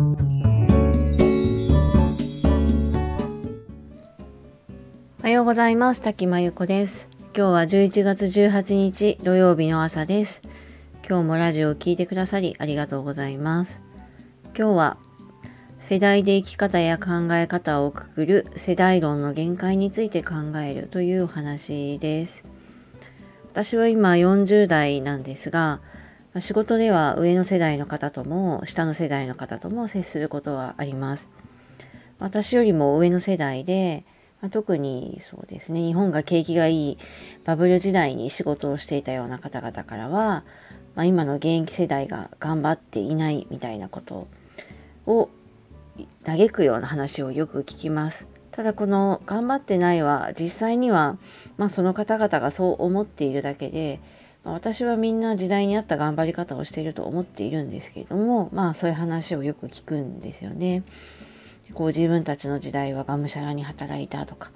おはようございます。滝真由子です。今日は11月18日土曜日の朝です。今日もラジオを聴いてくださりありがとうございます。今日は世代で生き方や考え方をくくる世代論の限界について考えるというお話です。私は今40代なんですが仕事では上の世代の方とも下の世代の方とも接することはあります私よりも上の世代でまあ特にそうですね日本が景気がいいバブル時代に仕事をしていたような方々からは、まあ、今の現役世代が頑張っていないみたいなことを嘆くような話をよく聞きます。ただこの頑張ってないは実際には、まあ、その方々がそう思っているだけで、まあ、私はみんな時代に合った頑張り方をしていると思っているんですけれどもまあそういう話をよく聞くんですよね。こう自分たちの時代はがむしゃらに働いたとか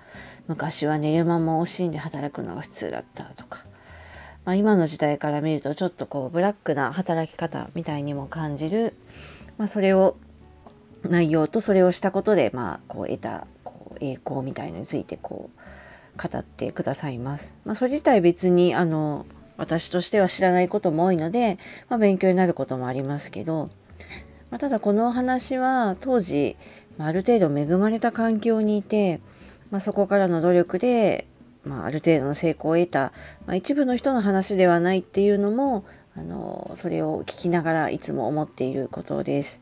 昔は寝る間も惜しんで働くのが普通だったとか、まあ、今の時代から見るとちょっとこうブラックな働き方みたいにも感じる、まあ、それを内容とそれをしたことで、まあ、こう得たこう栄光みたいのについてこう語ってくださいます。まあ、それ自体別にあの私としては知らないことも多いので、まあ、勉強になることもありますけど、まあ、ただこの話は当時ある程度恵まれた環境にいて、まあ、そこからの努力で、まあ、る程度の成功を得た、ま、一部の人の話ではないっていうのもあのそれを聞きながらいつも思っていることです。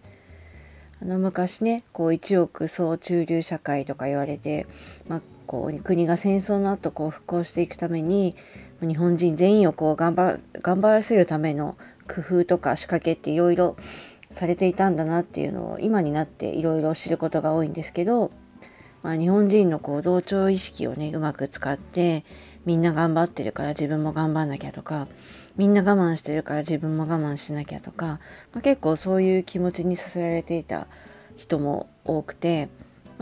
あの昔ねこう一億総中流社会とか言われて、まあ、こう国が戦争の後こう復興していくために日本人全員をこう頑張頑張らせるための工夫とか仕掛けっていろいろされていたんだなっていうのを今になっていろいろ知ることが多いんですけど、まあ、日本人のこう同調意識をねうまく使ってみんな頑張ってるから自分も頑張んなきゃとかみんな我慢してるから自分も我慢しなきゃとか、まあ、結構そういう気持ちにさせられていた人も多くて、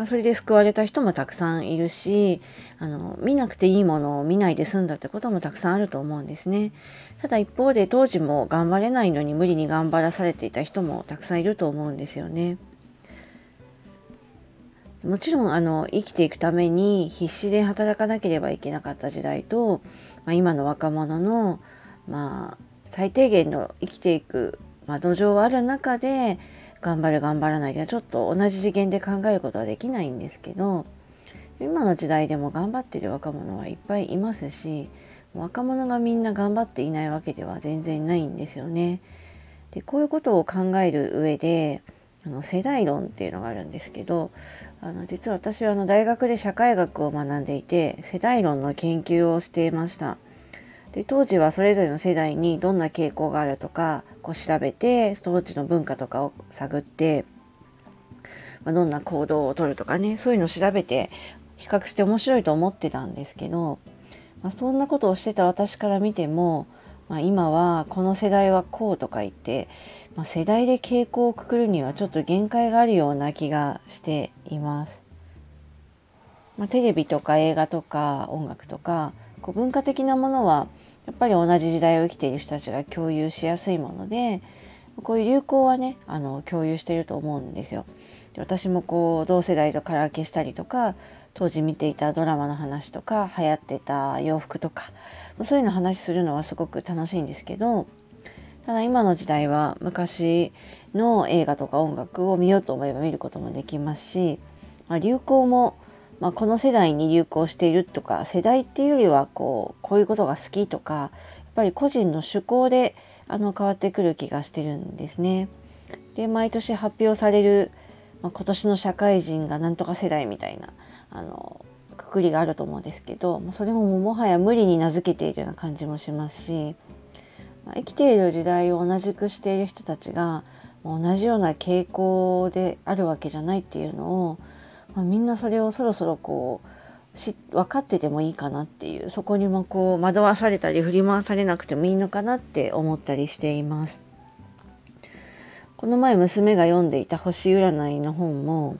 まあ、それで救われた人もたくさんいるしあの見なくていいものを見ないで済んだってこともたくさんあると思うんですね。ただ一方で当時も頑張れないのに無理に頑張らされていた人もたくさんいると思うんですよね。もちろんあの生きていくために必死で働かなければいけなかった時代と、まあ、今の若者のまあ、最低限の生きていく、まあ、土壌はある中で頑張る頑張らないではちょっと同じ次元で考えることはできないんですけど今の時代でも頑張ってる若者はいっぱいいますし若者がみんな頑張っていないわけでは全然ないんですよね。でこういうことを考える上であの世代論っていうのがあるんですけどあの実は私はあの大学で社会学を学んでいて世代論の研究をしていました。で当時はそれぞれの世代にどんな傾向があるとかこう調べて当時の文化とかを探って、まあ、どんな行動をとるとかねそういうのを調べて比較して面白いと思ってたんですけど、まあ、そんなことをしてた私から見ても、まあ、今はこの世代はこうとか言って、ま、世代で傾向をくくるにはちょっと限界があるような気がしています。まあ、テレビとか映画とか音楽とかこう文化的なものはやっぱり同じ時代を生きている人たちが共有しやすいものでこういう流行はねあの共有してると思うんですよ。で私もこう同世代とカラオケしたりとか当時見ていたドラマの話とか流行ってた洋服とかそういうの話するのはすごく楽しいんですけどただ今の時代は昔の映画とか音楽を見ようと思えば見ることもできますし、まあ、流行もまあ、この世代に流行しているとか世代っていうよりはこうこういうことが好きとかやっぱり個人の趣向であの変わってくる気がしてるんですね。で毎年発表される、まあ、今年の社会人がなんとか世代みたいなあのくくりがあると思うんですけどそれももはや無理に名付けているような感じもしますし、まあ、生きている時代を同じくしている人たちが同じような傾向であるわけじゃないっていうのをまあ、みんなそれをそろそろこうし分かっててもいいかなっていうそこにもこう惑わされたり振り回されなくてもいいのかなって思ったりしています。この前娘が読んでいた星占いの本も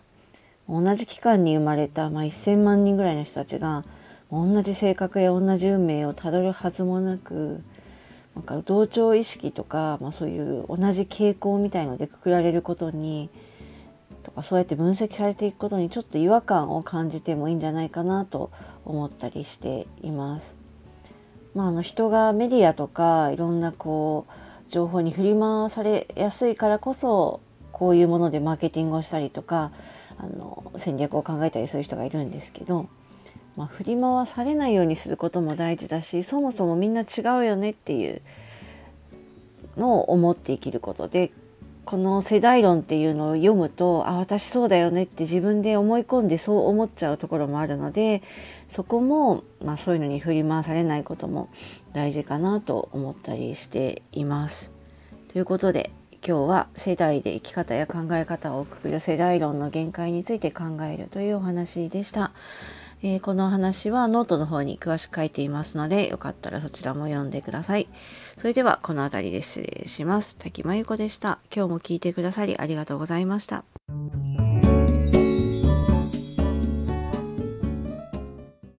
同じ期間に生まれた、まあ、1,000万人ぐらいの人たちが同じ性格や同じ運命をたどるはずもなくなんか同調意識とか、まあ、そういう同じ傾向みたいのでくくられることにとかそうやって分析されていくことにちょっと違和感を感じてもいいんじゃないかなと思ったりしています。まあ、あの人がメディアとかいろんなこう情報に振り回されやすいからこそこういうものでマーケティングをしたりとかあの戦略を考えたりする人がいるんですけど、まあ、振り回されないようにすることも大事だしそもそもみんな違うよねっていうのを思って生きることでこの世代論っていうのを読むとあ私そうだよねって自分で思い込んでそう思っちゃうところもあるのでそこも、まあ、そういうのに振り回されないことも大事かなと思ったりしています。ということで今日は世代で生き方や考え方をくくる世代論の限界について考えるというお話でした。えー、この話はノートの方に詳しく書いていますので、よかったらそちらも読んでください。それではこの辺りで失礼します。滝真由子でした。今日も聞いてくださりありがとうございました。